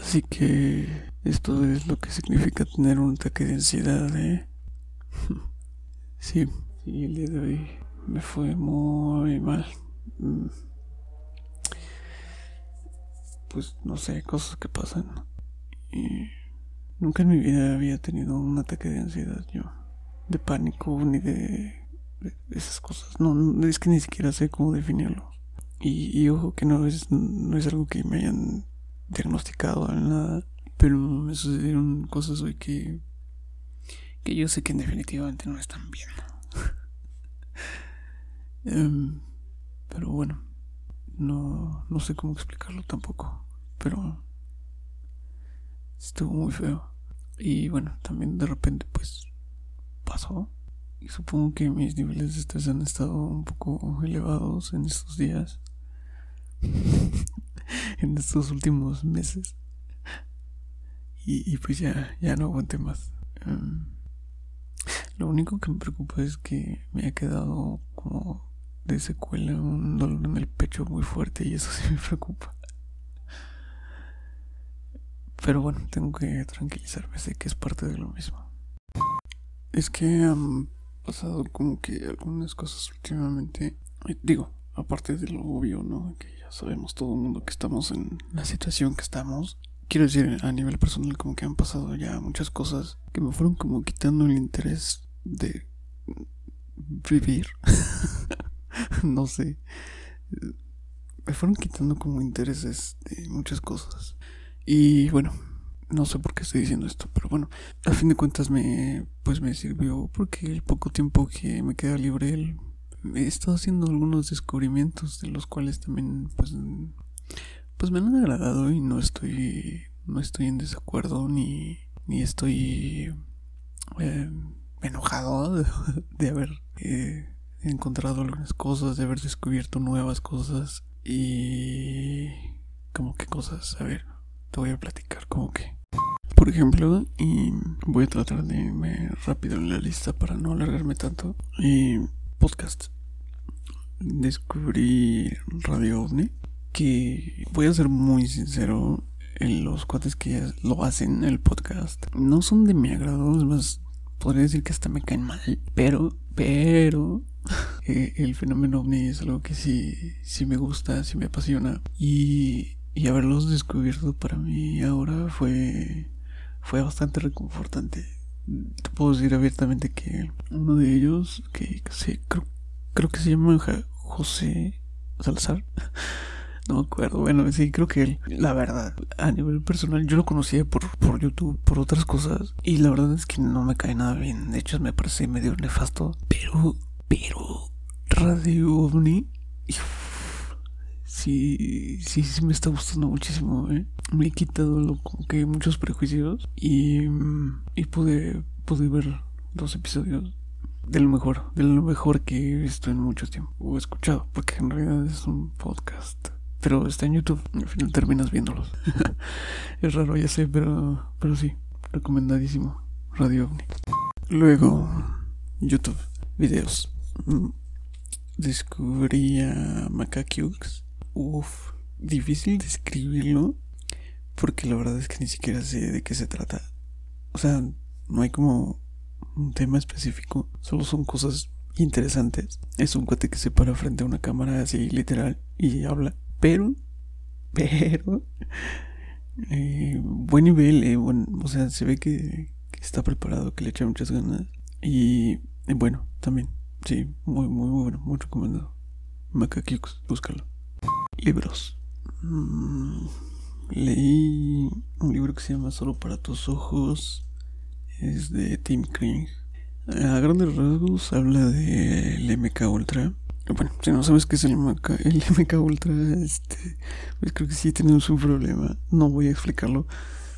Así que esto es lo que significa tener un ataque de ansiedad, ¿eh? Sí, sí, el día de hoy me fue muy mal. Mm. Pues no sé, cosas que pasan. Y nunca en mi vida había tenido un ataque de ansiedad yo. De pánico ni de, esas cosas. No, es que ni siquiera sé cómo definirlo. Y, ojo que no es, no es algo que me hayan diagnosticado en nada. Pero me sucedieron cosas hoy que, que yo sé que definitivamente no están bien. Em, pero bueno, no, no sé cómo explicarlo tampoco. Pero estuvo muy feo. Y bueno, también de repente pues pasó. Y supongo que mis niveles de estrés han estado un poco elevados en estos días. en estos últimos meses. Y, pues ya, ya no aguanté más. Em, lo único que me preocupa es que me ha quedado como de secuela un dolor en el pecho muy fuerte y eso sí me preocupa. Pero bueno, tengo que tranquilizarme, sé que es parte de lo mismo. Es que han pasado como que algunas cosas últimamente. Digo, aparte de lo obvio, ¿no? Sabemos todo el mundo que estamos en la situación que estamos. Quiero decir, a nivel personal, como que han pasado ya muchas cosas que me fueron como quitando el interés de vivir. no sé. Me fueron quitando como intereses de muchas cosas. Y bueno, no sé por qué estoy diciendo esto, pero bueno, a fin de cuentas me pues me sirvió porque el poco tiempo que me queda libre he estado haciendo algunos descubrimientos de los cuales también pues pues me han agradado y no estoy no estoy en desacuerdo ni ni estoy eh, enojado de, haber eh, encontrado algunas cosas, de haber descubierto nuevas cosas y como que cosas, a ver, te voy a platicar como que. Por ejemplo, y voy a tratar de irme rápido en la lista para no alargarme tanto. Y podcast. Descubrí Radio OVNI. Que voy a ser muy sincero. Los cuates que lo hacen, el podcast, no son de mi agrado. Es más, podría decir que hasta me caen mal. Pero, pero, eh, el fenómeno ovni es algo que sí, sí me gusta, sí me apasiona. Y y haberlos descubierto para mí ahora fue, fue bastante reconfortante. Te puedo decir abiertamente que uno de ellos, que, creo, creo que se llama José Salazar, no me acuerdo, bueno, sí, creo que él, la verdad, a nivel personal, yo lo conocía por, por YouTube, por otras cosas, y la verdad es que no me cae nada bien, de hecho me parece medio nefasto, pero, pero, Radio OVNI, sí, sí, sí me está gustando muchísimo, ¿eh? Me he quitado lo, como que muchos prejuicios y, y pude, pude ver dos episodios de lo mejor, de lo mejor que he visto en mucho tiempo o escuchado, porque en realidad es un podcast. Pero está en YouTube, al final terminas viéndolos. es raro, ya sé, pero, pero sí, recomendadísimo. Radio OVNI. Luego, YouTube, videos. Mm, descubrí a Macaquiux Uf, difícil describirlo porque la verdad es que ni siquiera sé de qué se trata. O sea, no hay como un tema específico, solo son cosas interesantes. Es un cuate que se para frente a una cámara así literal y habla, pero, pero, eh, buen nivel, eh, o sea, se ve que, está preparado, que le echa muchas ganas y, bueno, también, sí, muy, muy, muy bueno, muy recomendado. Macaquiux, búscalo. Libros. Mm, leí un libro que se llama Solo para tus ojos. Es de Tim Kring. A grandes rasgos habla del MK Ultra. Bueno, si no sabes qué es el MK, el MK Ultra, este, pues creo que sí tenemos un problema. No voy a explicarlo.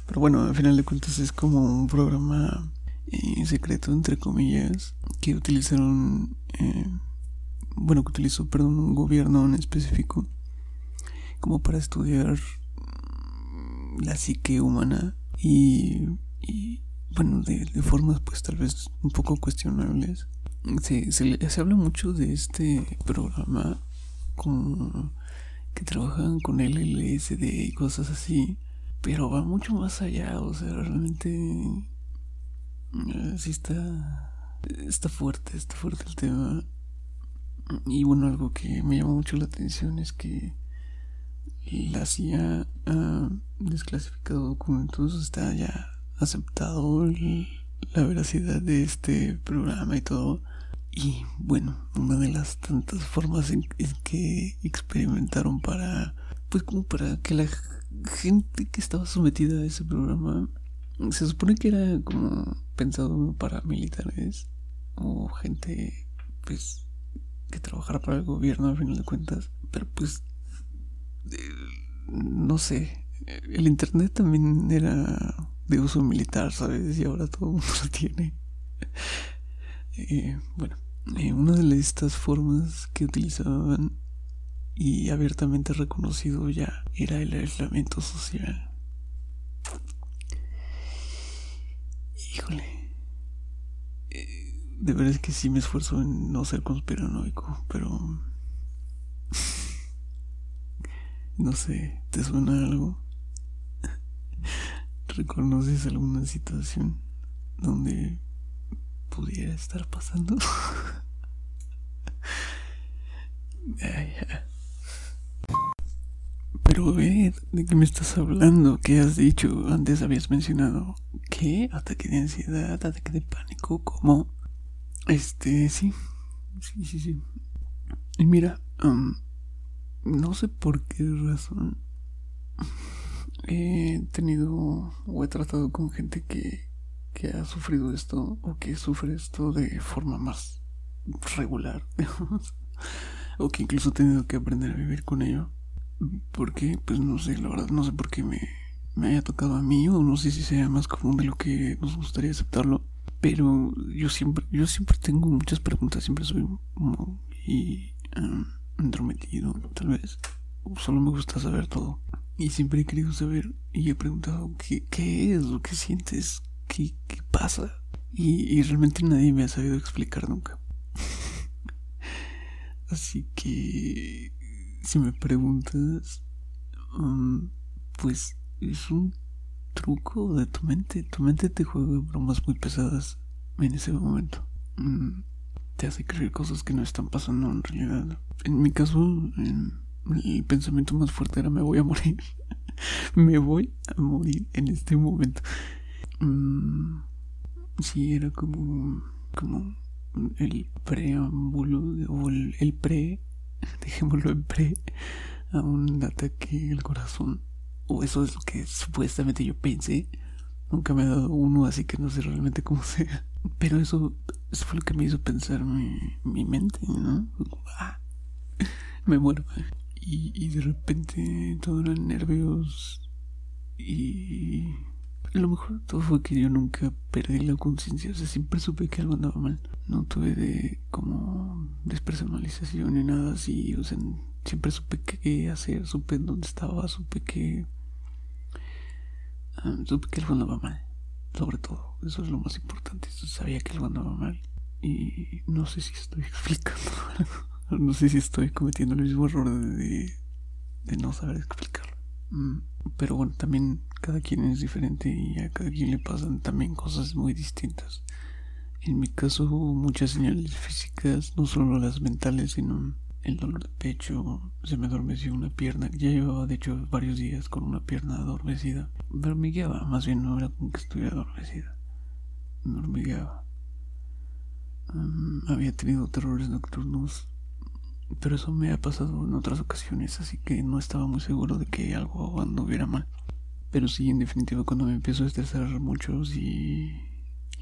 Pero bueno, al final de cuentas es como un programa eh, secreto, entre comillas, que utilizaron, eh, bueno, que utilizó, perdón, un gobierno en específico como para estudiar la psique humana y, bueno, de, formas pues tal vez un poco cuestionables. Se, se, habla mucho de este programa como que trabajan con LSD y cosas así. Pero va mucho más allá, o sea, realmente eh, sí está, está fuerte, está fuerte el tema. Y bueno, algo que me llama mucho la atención es que la CIA ha desclasificado documentos, está ya aceptado la veracidad de este programa y todo. Y bueno, una de las tantas formas en, que experimentaron para, pues como para que la gente que estaba sometida a ese programa, se supone que era como pensado para militares o gente, pues, que trabajara para el gobierno a final de cuentas. Pero pues, eh, no sé, el internet también era de uso militar, ¿sabes? Y ahora todo el mundo lo tiene. Eh, bueno, eh, una de estas formas que utilizaban y abiertamente reconocido ya era el aislamiento social. Híjole. Eh, de verdad es que sí me esfuerzo en no ser conspiranoico, pero... no sé, ¿te suena algo? ¿Reconoces alguna situación donde pudiera estar pasando? Pero, ¿de qué me estás hablando? ¿Qué has dicho? Antes habías mencionado ¿qué? Ataque de ansiedad, ataque de pánico, ¿cómo? Este, sí, sí, sí, sí. Y mira, no sé por qué razón he tenido o he tratado con gente que, que ha sufrido esto o que sufre esto de forma más regular, o que incluso he tenido que aprender a vivir con ello. Porque, pues no sé, la verdad, no sé por qué me, me haya tocado a mí, o no sé si sea más común de lo que nos gustaría aceptarlo. Pero yo siempre, yo siempre tengo muchas preguntas, siempre soy muy um, entrometido, tal vez. Solo me gusta saber todo. Y siempre he querido saber y he preguntado qué, qué es, o qué sientes, qué, qué pasa. Y, y realmente nadie me ha sabido explicar nunca. Así que, si me preguntas, um, pues es un truco de tu mente. Tu mente te juega bromas muy pesadas en ese momento. Um, te hace creer cosas que no están pasando en realidad. En mi caso, el pensamiento más fuerte era me voy a morir. me voy a morir en este momento. Um, sí, era como, como el preámbulo o el, pre, dejémoslo en pre, a un ataque al corazón. O eso es lo que supuestamente yo pensé. Nunca me ha dado uno, así que no sé realmente cómo sea. Pero eso, eso fue lo que me hizo pensar mi, mi mente, ¿no? Ah, me muero. Y, y de repente todo eran nervios y lo mejor de todo fue que yo nunca perdí la conciencia, o sea, siempre supe que algo andaba mal. No tuve de como despersonalización ni nada así, o sea, siempre supe qué hacer, supe dónde estaba, supe que... Ah, supe que algo andaba mal, sobre todo, eso es lo más importante, sabía que algo andaba mal. Y no sé si estoy explicando algo, no sé si estoy cometiendo el mismo error de, de no saber explicarlo. Mm, pero bueno, también cada quien es diferente y a cada quien le pasan también cosas muy distintas. En mi caso hubo muchas señales físicas, no solo las mentales, sino el dolor de pecho, se me adormeció una pierna, ya llevaba de hecho varios días con una pierna adormecida, me hormigueaba, más bien no era como que estuviera adormecida, me hormigueaba. Mm, había tenido terrores nocturnos, pero eso me ha pasado en otras ocasiones, así que no estaba muy seguro de que algo anduviera mal. Pero sí, en definitiva, cuando me empiezo a estresar mucho, y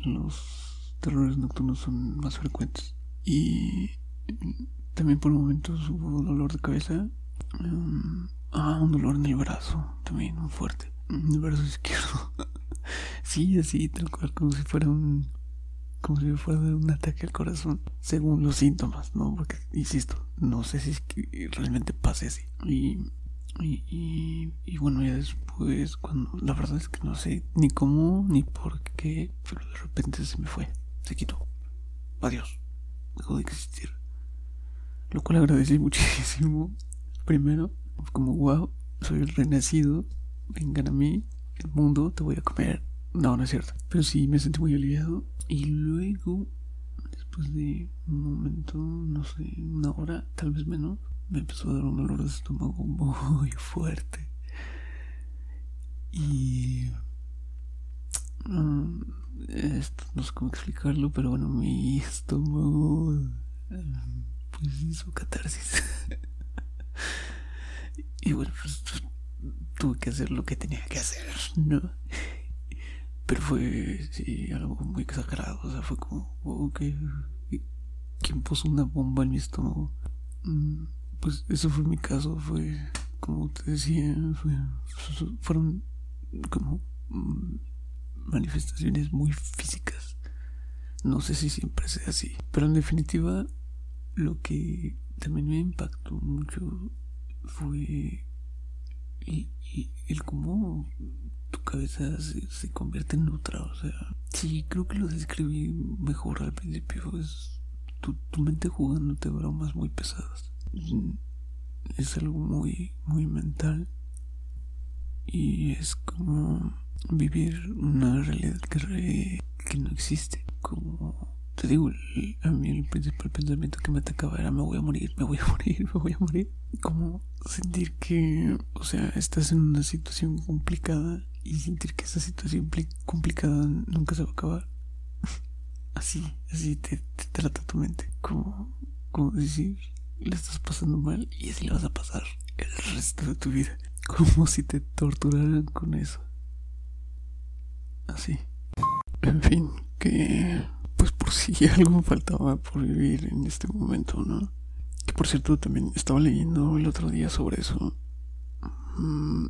los terrores nocturnos son más frecuentes. Y también por momentos hubo dolor de cabeza. Um, ah, un dolor en el brazo, también muy fuerte. En el brazo izquierdo. sí, así, tal cual, como si fuera un. Como si fuera un ataque al corazón, según los síntomas, ¿no? Porque, insisto, no sé si es que realmente pase así. Y y, y, bueno, ya después, cuando la verdad es que no sé ni cómo ni por qué, pero de repente se me fue, se quitó. Adiós, dejó de existir. Lo cual agradecí muchísimo, primero, como, wow, soy el renacido, vengan a mí, el mundo, te voy a comer. No, no es cierto. Pero sí me sentí muy aliviado. Y luego, después de un momento, no sé, una hora, tal vez menos, me empezó a dar un dolor de estómago muy fuerte. Y... Um, esto no sé cómo explicarlo, pero bueno, mi estómago um, pues hizo catarsis. y bueno, pues tuve que hacer lo que tenía que hacer, ¿no? Pero fue, algo muy exagerado. O sea, fue como, que. ¿Quién puso una bomba en mi estómago? Mm, pues eso fue mi caso. Fue, como te decía, fueron como mm, manifestaciones muy físicas. No sé si siempre sea así. Pero en definitiva, lo que también me impactó mucho fue y, el cómo tu cabeza se, convierte en otra. O sea, sí, creo que lo describí mejor al principio. Es tu, tu mente jugándote bromas muy pesadas. Es algo muy, muy mental. Y es como vivir una realidad que, que no existe. Como te digo, a mí el principal pensamiento que me atacaba era me voy a morir, me voy a morir, me voy a morir. Como sentir que, o sea, estás en una situación complicada y sentir que esa situación complicada nunca se va a acabar. así, así te, trata tu mente. Como, como decir, le estás pasando mal y así le vas a pasar el resto de tu vida. Como si te torturaran con eso. Así. En fin, que si algo faltaba por vivir en este momento, ¿no? Que por cierto también estaba leyendo el otro día sobre eso. Mm,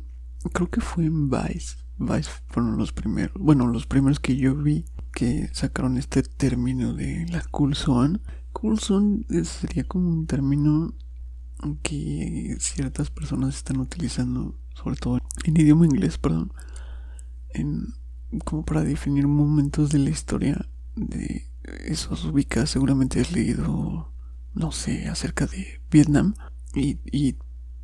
creo que fue en Vice. Vice fueron los primeros, bueno, los primeros que yo vi que sacaron este término de la cool zone. Cool zone sería como un término que ciertas personas están utilizando, sobre todo en idioma inglés, perdón, en, como para definir momentos de la historia de esos ubicas, seguramente has leído, no sé, acerca de Vietnam y, y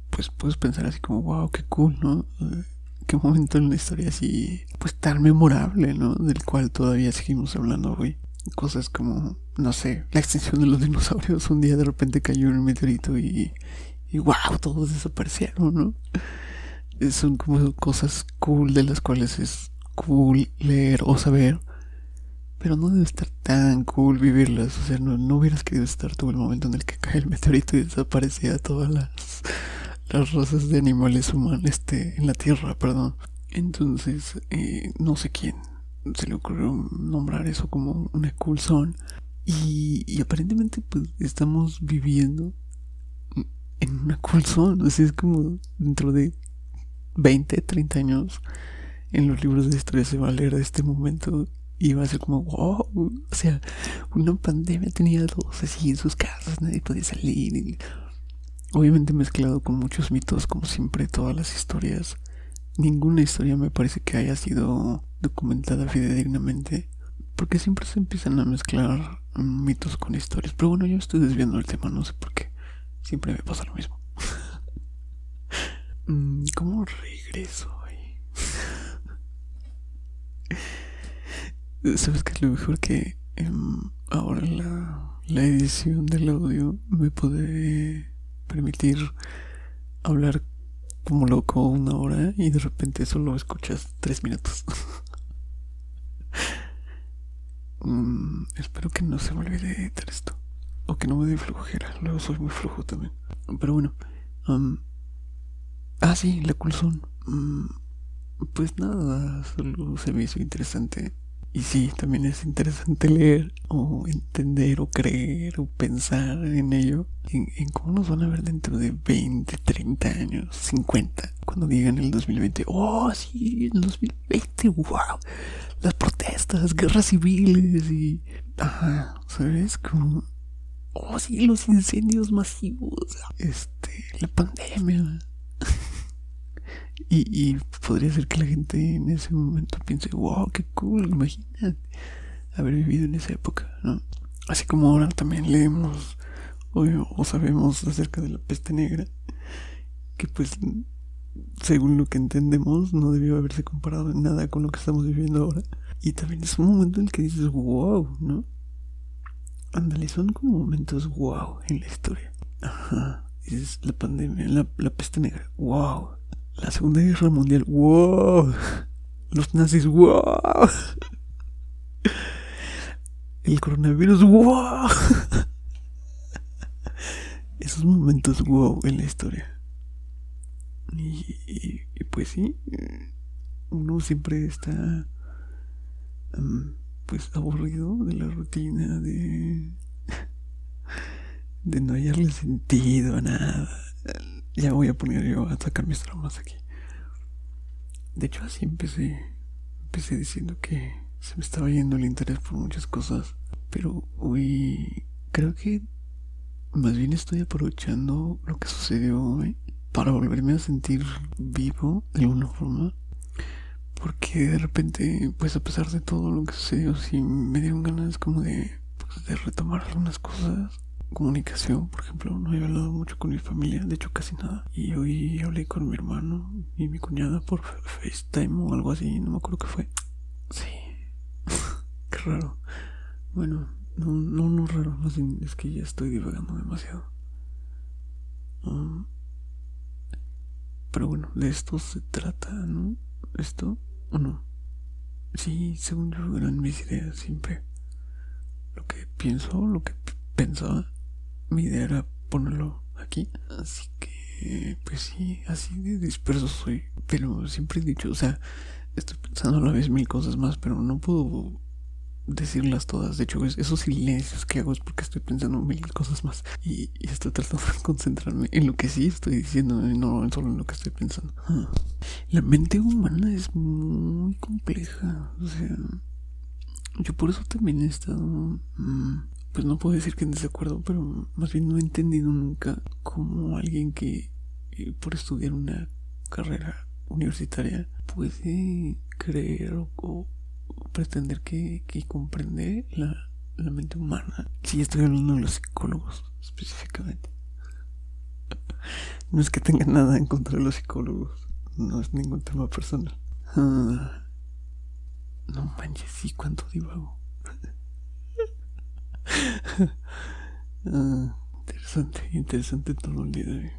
pues puedes pensar así como, wow, qué cool, ¿no? Qué momento en la historia así, pues tan memorable, ¿no? Del cual todavía seguimos hablando hoy. Cosas como, no sé, la extinción de los dinosaurios. Un día de repente cayó un meteorito y, y wow, todos desaparecieron, ¿no? Son como cosas cool de las cuales es cool leer o saber pero no debe estar tan cool vivirlas. O sea, no, hubieras querido estar todo el momento en el que cae el meteorito y desaparecía todas las, las razas de animales humanos este, en la Tierra, perdón. Entonces, eh, no sé quién se le ocurrió nombrar eso como una cool zone. Y, aparentemente, pues, estamos viviendo en una cool zone. Sea, es como dentro de 20, 30 años en los libros de historia se va a leer de este momento y iba a ser como, wow, o sea, una pandemia tenía todos así en sus casas, nadie podía salir. obviamente mezclado con muchos mitos, como siempre, todas las historias. Ninguna historia me parece que haya sido documentada fidedignamente, porque siempre se empiezan a mezclar mitos con historias. Pero bueno, yo estoy desviando el tema, no sé por qué. Siempre me pasa lo mismo. Mm, ¿Cómo regreso ¿Sabes qué es lo mejor que em, ahora la, la edición del audio me puede permitir hablar como loco una hora y de repente solo escuchas tres minutos? Mm, espero que no se me olvide editar esto. O que no me dé flojera. Luego soy muy flojo también. Pero bueno. ah, sí, la culzón. Mm, pues nada, solo se me hizo interesante y sí, también es interesante leer o entender o creer o pensar en ello, en, cómo nos van a ver dentro de 20, 30 años, 50, cuando digan el 2020, oh, sí, el 2020, wow, las protestas, guerras civiles y, ajá, ¿sabes? Como, oh, sí, los incendios masivos, este, la pandemia. Y, podría ser que la gente en ese momento piense, wow, qué cool, imagínate haber vivido en esa época, ¿no? Así como ahora también leemos o, sabemos acerca de la peste negra. que pues según lo que entendemos no debió haberse comparado en nada con lo que estamos viviendo ahora. Y también es un momento en el que dices, wow, ¿no? Ándale, son como momentos wow en la historia. Ajá. Dices, la pandemia, la, la peste negra, wow. La Segunda Guerra Mundial, wow. Los nazis, wow. El coronavirus, wow. Esos momentos wow en la historia. Y, pues sí, uno siempre está pues aburrido de la rutina, de, de no hallarle sentido a nada. Ya voy a poner yo a sacar mis traumas aquí. De hecho así empecé, empecé diciendo que se me estaba yendo el interés por muchas cosas, pero hoy creo que más bien estoy aprovechando lo que sucedió hoy para volverme a sentir vivo de alguna forma. Porque de repente, pues a pesar de todo lo que sucedió, sí me dieron ganas como de, pues, de retomar algunas cosas. Comunicación, por ejemplo, no he hablado mucho con mi familia, de hecho casi nada. Y hoy hablé con mi hermano y mi cuñada por FaceTime o algo así, no me acuerdo qué fue. Sí, qué raro. Bueno, no, no, no raro, más es que ya estoy divagando demasiado. Um, pero bueno, de esto se trata, ¿no? ¿Esto o no? Sí, según yo eran mis ideas siempre. Lo que pienso, lo que pensaba, mi idea era ponerlo aquí. Así que, pues sí, así de disperso soy. Pero siempre he dicho, o sea, estoy pensando a la vez mil cosas más, pero no puedo decirlas todas. De hecho, esos silencios que hago es porque estoy pensando mil cosas más. Y, estoy tratando de concentrarme en lo que sí estoy diciendo y no solo en lo que estoy pensando. Ah. La mente humana es muy compleja. O sea, yo por eso también he estado... Mm, pues no puedo decir que en desacuerdo, pero más bien no he entendido nunca como alguien que eh, por estudiar una carrera universitaria puede creer o pretender que, que comprende la, la mente humana. Si estoy hablando de los psicólogos específicamente. No es que tenga nada en contra de los psicólogos. No es ningún tema personal. Ah, no manches, sí, cuánto divago. Ah, interesante, interesante todo el día de hoy.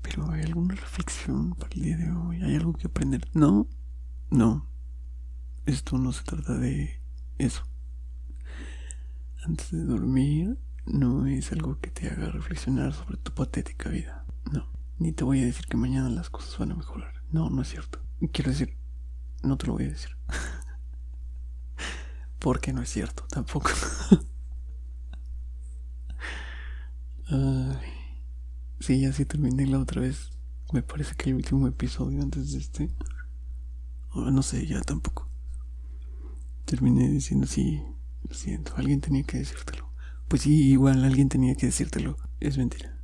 Pero ¿hay alguna reflexión para el día de hoy? ¿Hay algo que aprender? No, no. Esto no se trata de eso. Antes de dormir, no es algo que te haga reflexionar sobre tu patética vida. No. Ni te voy a decir que mañana las cosas van a mejorar. No, no es cierto. Quiero decir, no te lo voy a decir. Porque no es cierto tampoco. Ay. Sí, terminé la otra vez. Me parece que el último episodio antes de este. no sé, ya tampoco. Terminé diciendo, sí, lo siento, alguien tenía que decírtelo. Pues sí, igual alguien tenía que decírtelo. Es mentira.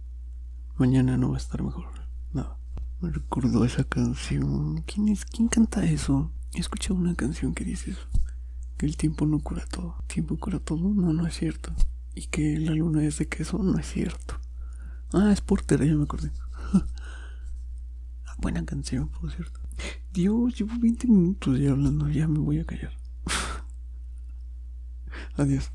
Mañana no va a estar mejor. No. Me recordó esa canción. ¿Quién es? ¿Quién canta eso? He escuchado una canción que dice eso. Que el tiempo no cura todo. ¿El tiempo cura todo? No, no es cierto. Y que la luna es de queso, no es cierto. Ah, es Porter, ya me acordé. Buena canción, por cierto. Dios, llevo 20 minutos ya hablando, ya me voy a callar. Adiós.